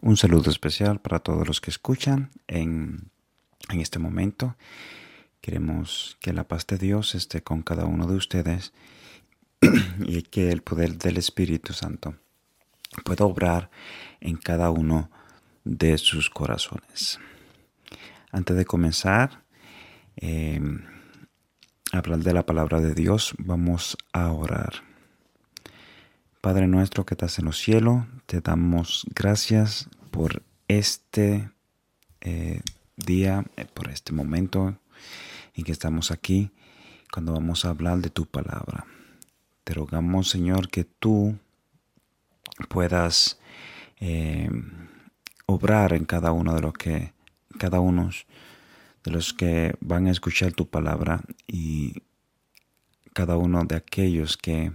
Un saludo especial para todos los que escuchan en, en, este momento. Queremos que la paz de Dios esté con cada uno de ustedes y que el poder del Espíritu Santo pueda obrar en cada uno de sus corazones. Antes de comenzar eh, a hablar de la palabra de Dios, vamos a orar. Padre nuestro que estás en los cielos, te damos gracias por este eh, día, eh, por este momento en que estamos aquí, cuando vamos a hablar de tu palabra. Te rogamos, Señor, que tú puedas eh, obrar en cada uno de los que, cada uno de los que van a escuchar tu palabra y cada uno de aquellos que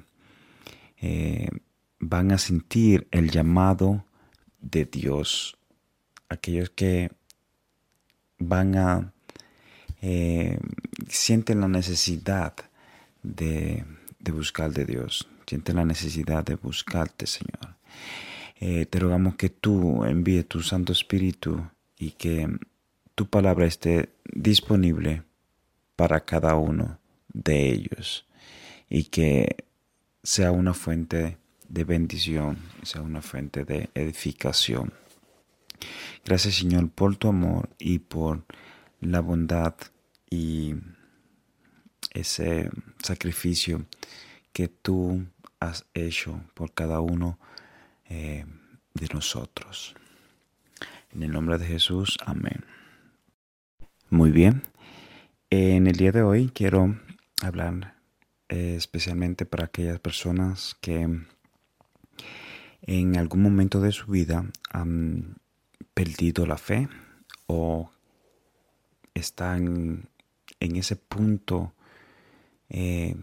eh, van a sentir el llamado de Dios. Aquellos que van a eh, sienten la necesidad de, buscar de Dios, sienten la necesidad de buscarte, Señor. Eh, te rogamos que tú envíes tu Santo Espíritu y que tu palabra esté disponible para cada uno de ellos y que sea una fuente de bendición, sea una fuente de edificación. Gracias Señor por tu amor y por la bondad y ese sacrificio que tú has hecho por cada uno eh, de nosotros. En el nombre de Jesús, amén. Muy bien, en el día de hoy quiero hablar eh, especialmente para aquellas personas que en algún momento de su vida han perdido la fe o están en ese punto eh,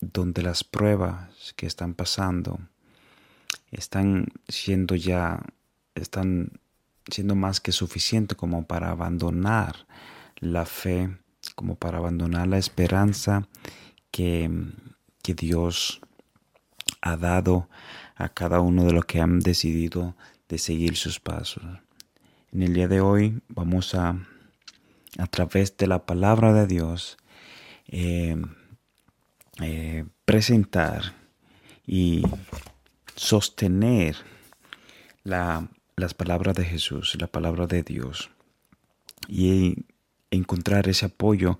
donde las pruebas que están pasando están siendo ya, están siendo más que suficiente como para abandonar la fe, como para abandonar la esperanza que, que Dios ha dado a cada uno de los que han decidido de seguir sus pasos. En el día de hoy vamos a, a través de la palabra de Dios, eh, eh, presentar y sostener la, las palabras de Jesús, la palabra de Dios, y encontrar ese apoyo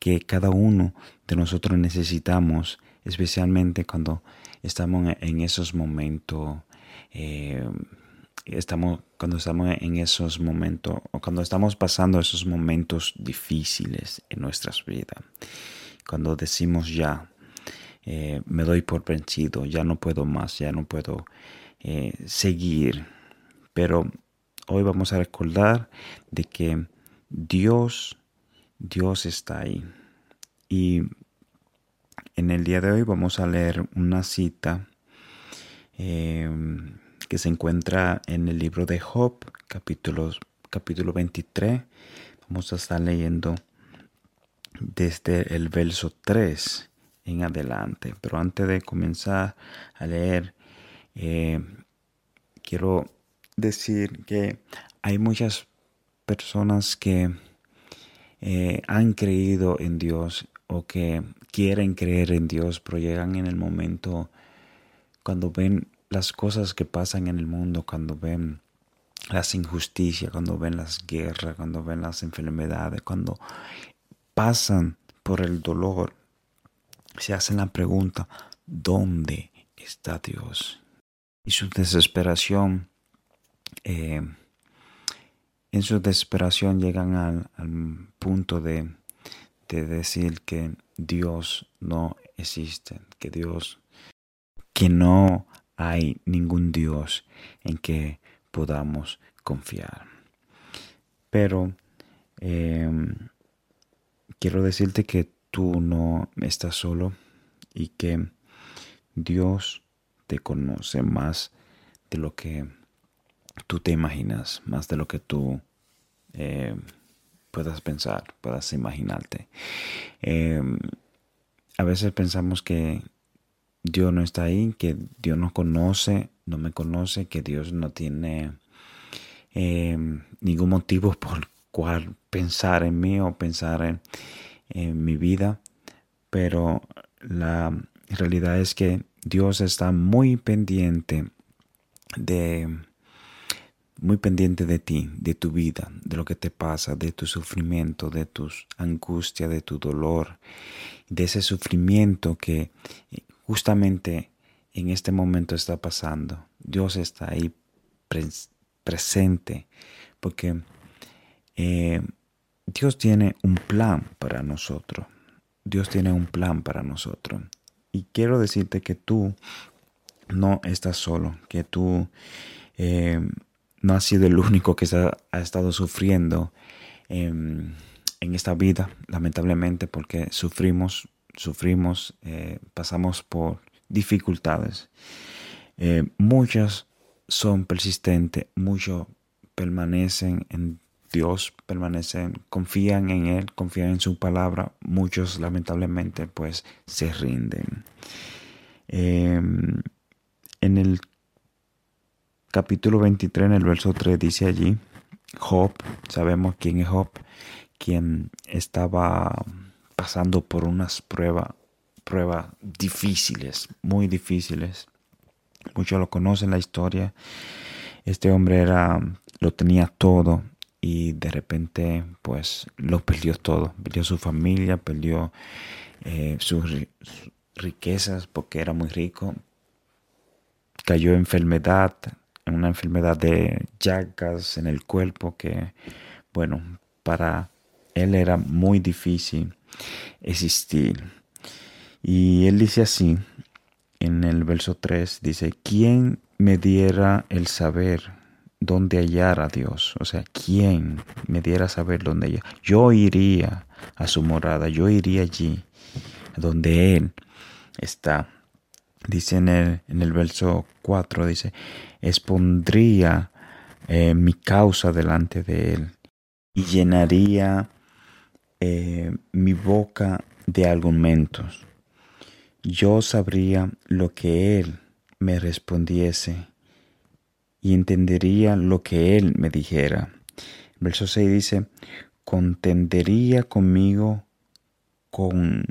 que cada uno de nosotros necesitamos, especialmente cuando estamos en esos momentos, eh, estamos, cuando estamos en esos momentos, o cuando estamos pasando esos momentos difíciles en nuestras vidas, cuando decimos ya, eh, me doy por vencido, ya no puedo más, ya no puedo eh, seguir. Pero hoy vamos a recordar de que Dios, Dios está ahí. Y en el día de hoy vamos a leer una cita em, que se encuentra en el libro de Job, capítulo, capítulo 23. Vamos a estar leyendo desde el verso 3 en adelante. Pero antes de comenzar a leer, eh, quiero decir que hay muchas personas que eh, han creído en Dios o que quieren creer en Dios, pero llegan en el momento cuando ven las cosas que pasan en el mundo, cuando ven las injusticias, cuando ven las guerras, cuando ven las enfermedades, cuando pasan por el dolor, se hacen la pregunta, ¿dónde está Dios? Y su desesperación, eh, en su desesperación llegan al punto de de decir que Dios no existe, que Dios, que no hay ningún Dios en que podamos confiar. Pero em, quiero decirte que tú no estás solo y que Dios te conoce más de lo que tú te imaginas, más de lo que tú eh, puedas pensar, puedas imaginarte. Em, a veces pensamos que Dios no está ahí, que Dios no conoce, no me conoce, que Dios no tiene em, ningún motivo por cual pensar en mí o pensar en, en mi vida, pero la realidad es que Dios está muy pendiente de muy pendiente de ti, de tu vida, de lo que te pasa, de tu sufrimiento, de tus angustias, de tu dolor, de ese sufrimiento que justamente en este momento está pasando. Dios está ahí presente porque eh, Dios tiene un plan para nosotros. Dios tiene un plan para nosotros. Y quiero decirte que tú no estás solo, que tú eh, no has sido el único que ha estado sufriendo en esta vida, lamentablemente, porque sufrimos, sufrimos, eh, pasamos por dificultades. Eh, muchas son persistentes, muchos permanecen en Dios, permanecen, confían en Él, confían en su palabra. Muchos lamentablemente pues se rinden. Em, en el capítulo 23, en el verso 3, dice allí, Job, sabemos quién es Job, quien estaba pasando por unas pruebas, pruebas difíciles, muy difíciles. Muchos lo conocen la historia. Este hombre era, lo tenía todo y de repente pues lo perdió todo. Perdió su familia, perdió eh, sus riquezas porque era muy rico. Cayó en enfermedad, una enfermedad de llagas en el cuerpo que, bueno, para él era muy difícil existir. Y él dice así, en el verso 3, dice, ¿quién me diera el saber dónde hallar a Dios? O sea, ¿quién me diera saber dónde hallar? Yo iría a su morada, yo iría allí, donde Él está. Dice en el, verso 4, dice, expondría eh, mi causa delante de él y llenaría eh, mi boca de argumentos. Yo sabría lo que él me respondiese y entendería lo que él me dijera. Verso 6 dice, contendería conmigo con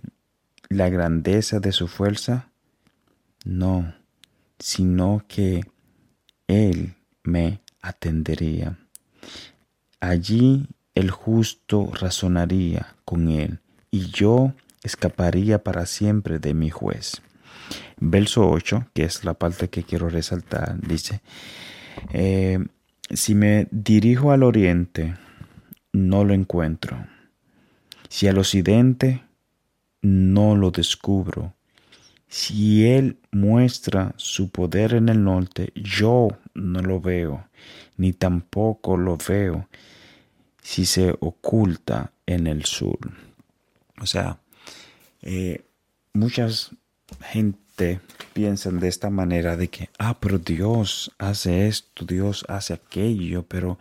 la grandeza de su fuerza. No, sino que él me atendería. Allí el justo razonaría con Él, y yo escaparía para siempre de mi juez. Verso 8, que es la parte que quiero resaltar, dice, eh, si me dirijo al oriente, no lo encuentro. Si al occidente, no lo descubro. Si Él muestra su poder en el norte, yo no lo veo, ni tampoco lo veo si se oculta en el sur. O sea, eh, muchas gente piensan de esta manera de que, ah, pero Dios hace esto, Dios hace aquello, pero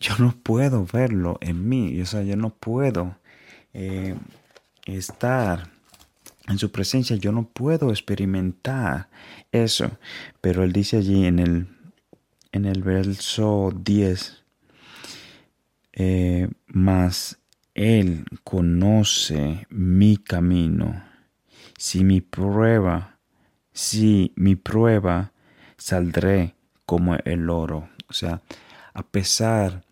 yo no puedo verlo en mí, o sea, yo no puedo eh, estar en su presencia yo no puedo experimentar eso. Pero él dice allí en el, en el verso 10, eh, mas él conoce mi camino. Si mi prueba, si mi prueba, saldré como el oro. O sea, a pesar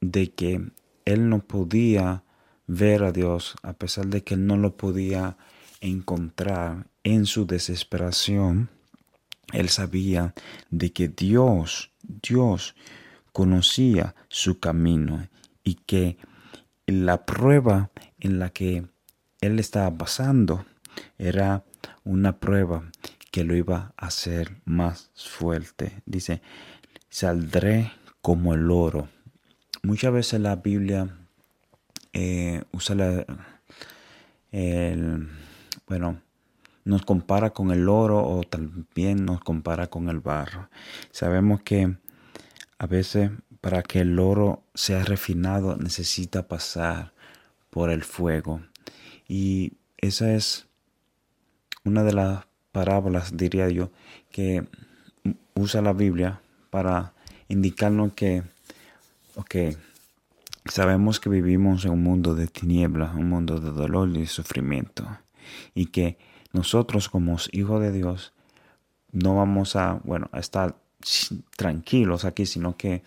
de que él no podía ver a Dios, a pesar de que él no lo podía encontrar en su desesperación, él sabía de que Dios, Dios conocía su camino y que la prueba en la que él estaba pasando era una prueba que lo iba a hacer más fuerte. Dice, saldré como el oro. Muchas veces la Biblia eh, usa la, el, bueno, nos compara con el oro o también nos compara con el barro. Sabemos que a veces para que el oro sea refinado necesita pasar por el fuego. Y esa es una de las parábolas, diría yo, que usa la Biblia para indicarnos que, ok, sabemos que vivimos en un mundo de tinieblas, un mundo de dolor y sufrimiento, y que nosotros como hijos de Dios no vamos a, bueno, a estar tranquilos aquí, sino que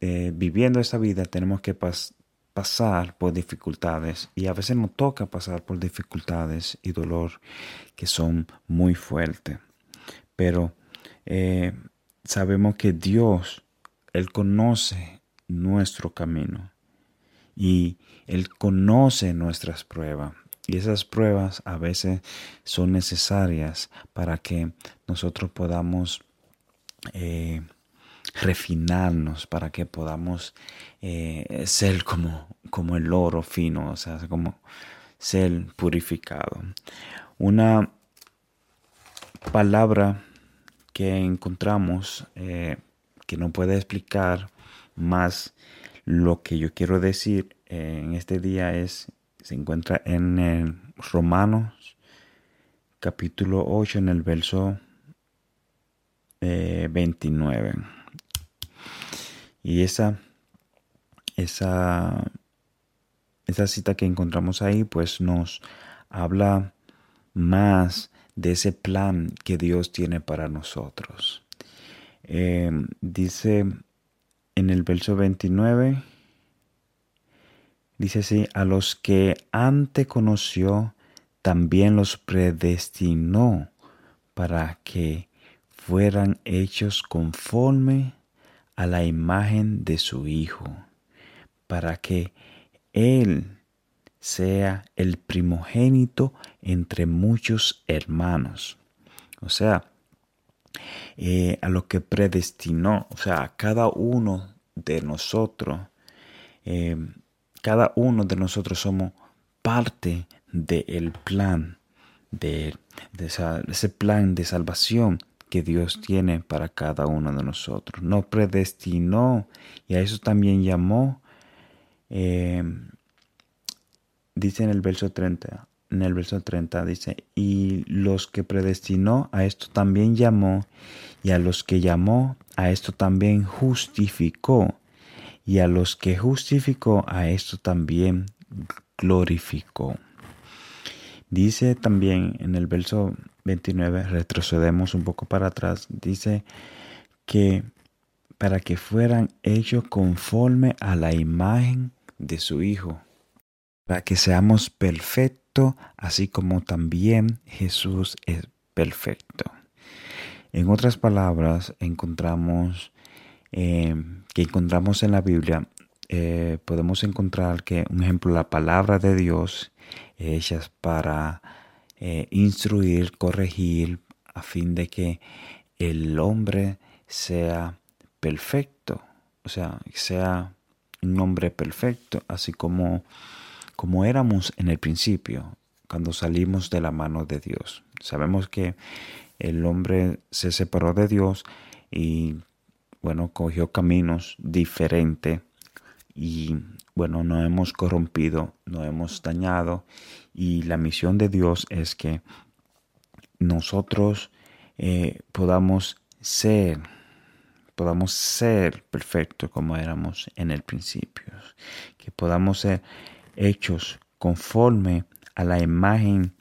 eh, viviendo esta vida tenemos que pasar por dificultades y a veces nos toca pasar por dificultades y dolor que son muy fuertes. Pero eh, sabemos que Dios, Él conoce nuestro camino y Él conoce nuestras pruebas. Y esas pruebas a veces son necesarias para que nosotros podamos eh, refinarnos, para que podamos eh, ser como, como el oro fino, o sea, como ser purificado. Una palabra que encontramos eh, que no puede explicar más lo que yo quiero decir en este día es se encuentra en Romanos capítulo 8 en el verso 29. Eh, y esa, esa, esa cita que encontramos ahí pues nos habla más de ese plan que Dios tiene para nosotros. Eh, dice en el verso 29, Dice así, a los que antes conoció, también los predestinó para que fueran hechos conforme a la imagen de su Hijo, para que Él sea el primogénito entre muchos hermanos. O sea, eh, a lo que predestinó, o sea, a cada uno de nosotros, eh, cada uno de nosotros somos parte del plan, de, ese plan de salvación que Dios tiene para cada uno de nosotros. No predestinó y a eso también llamó. Eh, dice en el verso 30, en el verso 30 dice, y los que predestinó a esto también llamó, y a los que llamó a esto también justificó, y a los que justificó, a esto también glorificó. Dice también en el verso 29, retrocedemos un poco para atrás, dice que para que fueran hechos conforme a la imagen de su Hijo, para que seamos perfectos, así como también Jesús es perfecto. En otras palabras, encontramos eh, que encontramos en la Biblia, eh, podemos encontrar que, un ejemplo, la palabra de Dios hechas para eh, instruir, corregir, a fin de que el hombre sea perfecto, o sea, sea un hombre perfecto, así como, como éramos en el principio, cuando salimos de la mano de Dios. Sabemos que el hombre se separó de Dios y bueno, cogió caminos diferentes y bueno, no hemos corrompido, no hemos dañado y la misión de Dios es que nosotros eh, podamos ser, podamos ser perfectos como éramos en el principio, que podamos ser hechos conforme a la imagen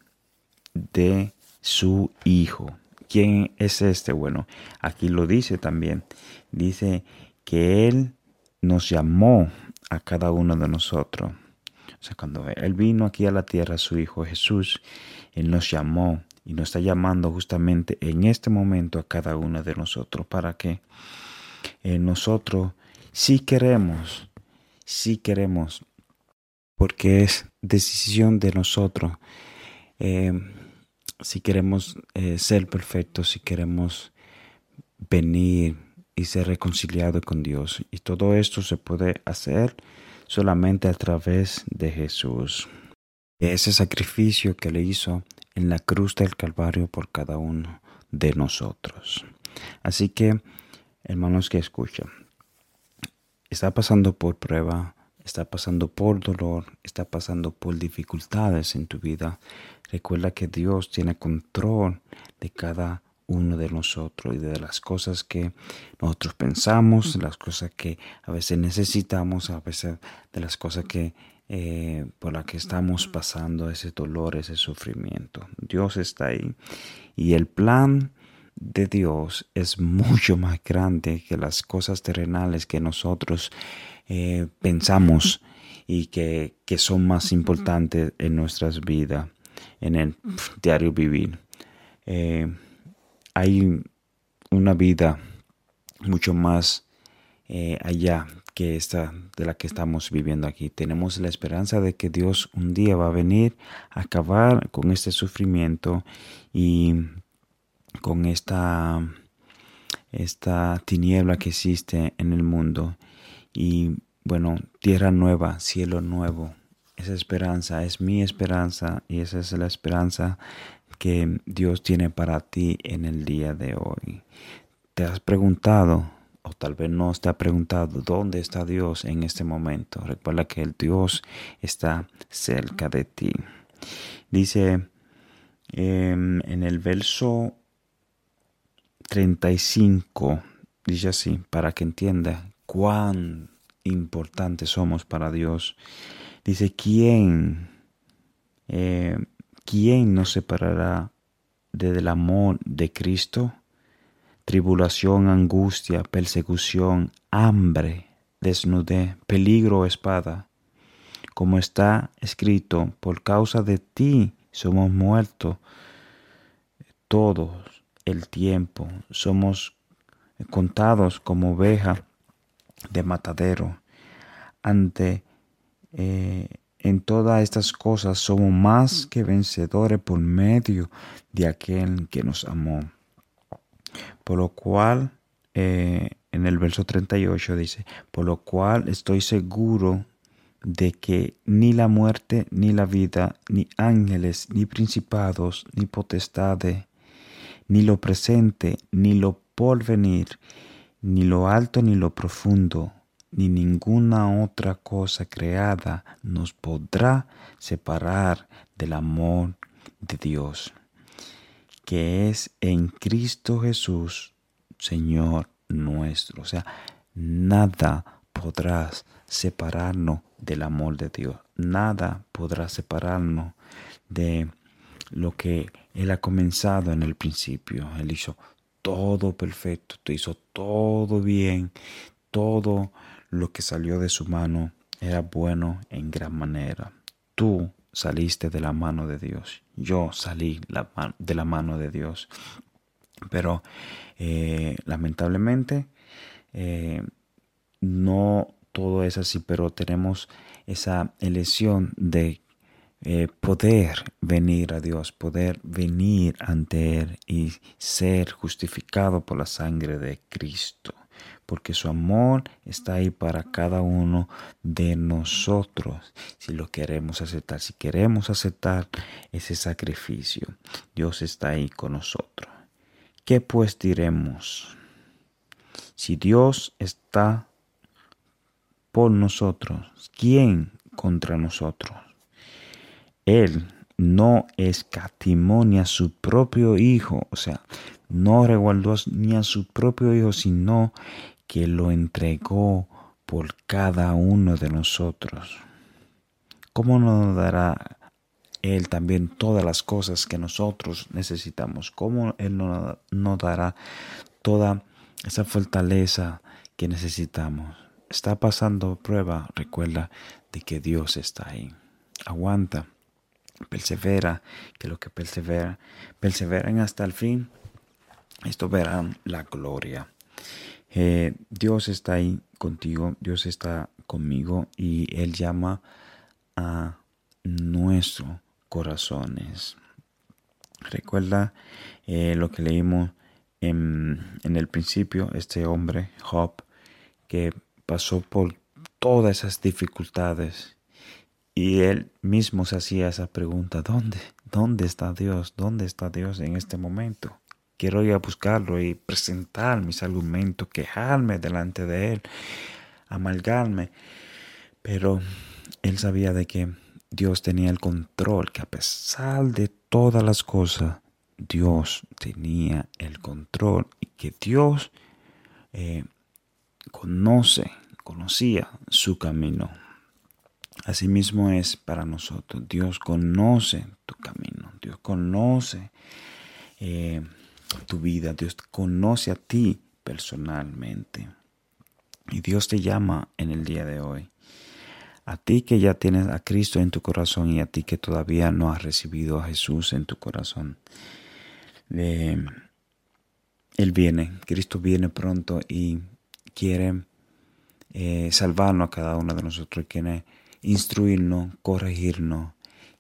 de su Hijo. ¿Quién es este? Bueno, aquí lo dice también. Dice que Él nos llamó a cada uno de nosotros. O sea, cuando Él vino aquí a la tierra, su Hijo Jesús, Él nos llamó y nos está llamando justamente en este momento a cada uno de nosotros para que eh, nosotros, si queremos, si queremos, porque es decisión de nosotros, eh, si queremos eh, ser perfectos, si queremos venir y ser reconciliado con Dios. Y todo esto se puede hacer solamente a través de Jesús. Ese sacrificio que le hizo en la cruz del Calvario por cada uno de nosotros. Así que, hermanos que escuchan, está pasando por prueba, está pasando por dolor, está pasando por dificultades en tu vida, recuerda que Dios tiene control de cada uno de nosotros y de las cosas que nosotros pensamos, las cosas que a veces necesitamos, a veces de las cosas que eh, por las que estamos pasando, ese dolor, ese sufrimiento. Dios está ahí y el plan de Dios es mucho más grande que las cosas terrenales que nosotros eh, pensamos y que, que, son más importantes en nuestras vidas, en el diario vivir. Eh, hay una vida mucho más eh, allá que esta de la que estamos viviendo aquí. Tenemos la esperanza de que Dios un día va a venir a acabar con este sufrimiento y con esta, esta tiniebla que existe en el mundo. Y bueno, tierra nueva, cielo nuevo. Esa esperanza es mi esperanza y esa es la esperanza que Dios tiene para ti en el día de hoy. ¿Te has preguntado, o tal vez no te ha preguntado, dónde está Dios en este momento? Recuerda que el Dios está cerca de ti. Dice em, en el verso 35, dice así, para que entienda cuán importantes somos para Dios. Dice, ¿quién? Eh, ¿quién nos separará del amor de Cristo? Tribulación, angustia, persecución, hambre, desnudez, peligro o espada. Como está escrito, por causa de ti somos muertos todos el tiempo, somos contados como oveja de matadero. Ante eh, en todas estas cosas somos más que vencedores por medio de aquel que nos amó. Por lo cual, eh, en el verso 38 dice, por lo cual estoy seguro de que ni la muerte, ni la vida, ni ángeles, ni principados, ni potestades, ni lo presente, ni lo porvenir, ni lo alto, ni lo profundo, ni ninguna otra cosa creada nos podrá separar del amor de Dios, que es en Cristo Jesús, Señor nuestro. O sea, nada podrás separarnos del amor de Dios. Nada podrá separarnos de lo que Él ha comenzado en el principio. Él hizo todo perfecto, te hizo todo bien, todo lo que salió de su mano era bueno en gran manera. Tú saliste de la mano de Dios. Yo salí de la mano de Dios. Pero eh, lamentablemente eh, no todo es así, pero tenemos esa elección de eh, poder venir a Dios, poder venir ante Él y ser justificado por la sangre de Cristo porque su amor está ahí para cada uno de nosotros, si lo queremos aceptar, si queremos aceptar ese sacrificio, Dios está ahí con nosotros. ¿Qué pues diremos? Si Dios está por nosotros, ¿quién contra nosotros? Él no escatimó a su propio Hijo, o sea, no reguardó ni a su propio Hijo, sino que lo entregó por cada uno de nosotros. ¿Cómo nos dará Él también todas las cosas que nosotros necesitamos? ¿Cómo Él nos dará toda esa fortaleza que necesitamos? Está pasando prueba, recuerda de que Dios está ahí. Aguanta, persevera, que lo que persevera, perseveran hasta el fin, esto verán la gloria. Eh, Dios está ahí contigo, Dios está conmigo y Él llama a nuestros corazones. Recuerda eh, lo que leímos en, en, el principio, este hombre, Job, que pasó por todas esas dificultades y él mismo se hacía esa pregunta, ¿dónde? ¿Dónde está Dios? ¿Dónde está Dios en este momento? Quiero ir a buscarlo y presentar mis argumentos, quejarme delante de él, amalgarme. Pero él sabía de que Dios tenía el control, que a pesar de todas las cosas, Dios tenía el control y que Dios eh, conoce, conocía su camino. Asimismo es para nosotros. Dios conoce tu camino. Dios conoce eh, tu vida. Dios conoce a ti personalmente. Y Dios te llama en el día de hoy. A ti que ya tienes a Cristo en tu corazón y a ti que todavía no has recibido a Jesús en tu corazón. Él viene, Cristo viene pronto y quiere eh, salvarnos a cada uno de nosotros, quiere instruirnos, corregirnos,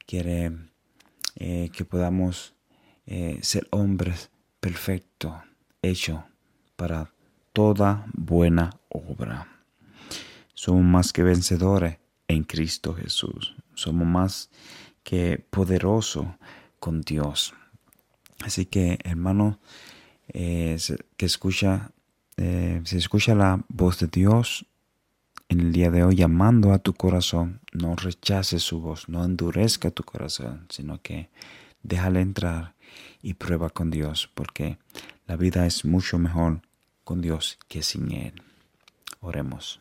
quiere eh, que podamos eh, ser hombres perfectos, hechos para toda buena obra. Somos más que vencedores en Cristo Jesús. Somos más que poderosos con Dios. Así que, hermano, eh, que escucha, se escucha la voz de Dios en el día de hoy llamando a tu corazón, no rechaces su voz, no endurezca tu corazón, sino que déjale entrar y prueba con Dios, porque la vida es mucho mejor con Dios que sin Él. Oremos.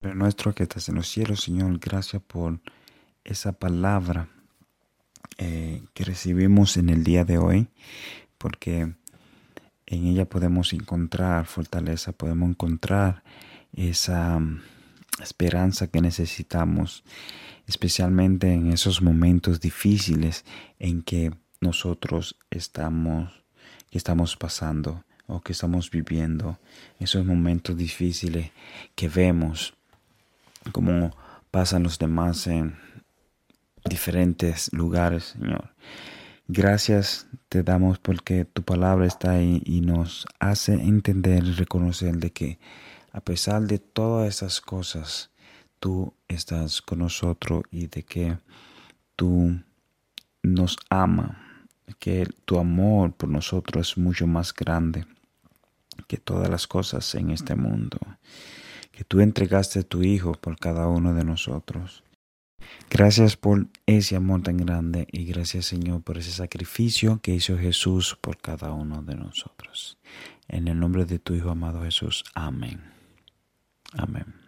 Pero nuestro que estás en los cielos, Señor, gracias por esa palabra eh, que recibimos en el día de hoy, porque en ella podemos encontrar fortaleza, podemos encontrar esa mm, esperanza que necesitamos, especialmente en esos momentos difíciles en que nosotros estamos, que estamos pasando o que estamos viviendo, esos momentos difíciles que vemos como pasan los demás en diferentes lugares, Señor. Gracias te damos porque tu palabra está ahí y nos hace entender y reconocer de que a pesar de todas esas cosas, tú estás con nosotros y de que tú nos ama, que tu amor por nosotros es mucho más grande que todas las cosas en este mundo, que tú entregaste tu Hijo por cada uno de nosotros. Gracias por ese amor tan grande y gracias Señor por ese sacrificio que hizo Jesús por cada uno de nosotros. En el nombre de tu Hijo amado Jesús. Amén. Amén.